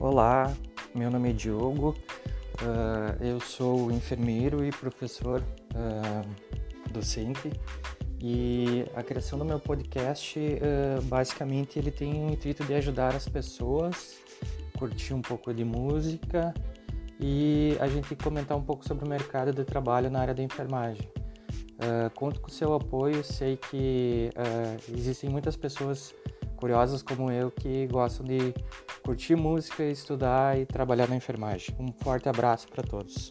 Olá, meu nome é Diogo, uh, eu sou enfermeiro e professor uh, docente e a criação do meu podcast uh, basicamente ele tem o intuito de ajudar as pessoas, curtir um pouco de música e a gente comentar um pouco sobre o mercado de trabalho na área da enfermagem. conto com seu apoio, sei que existem muitas pessoas curiosas como eu que gostam de curtir música, estudar e trabalhar na enfermagem. Um forte abraço para todos.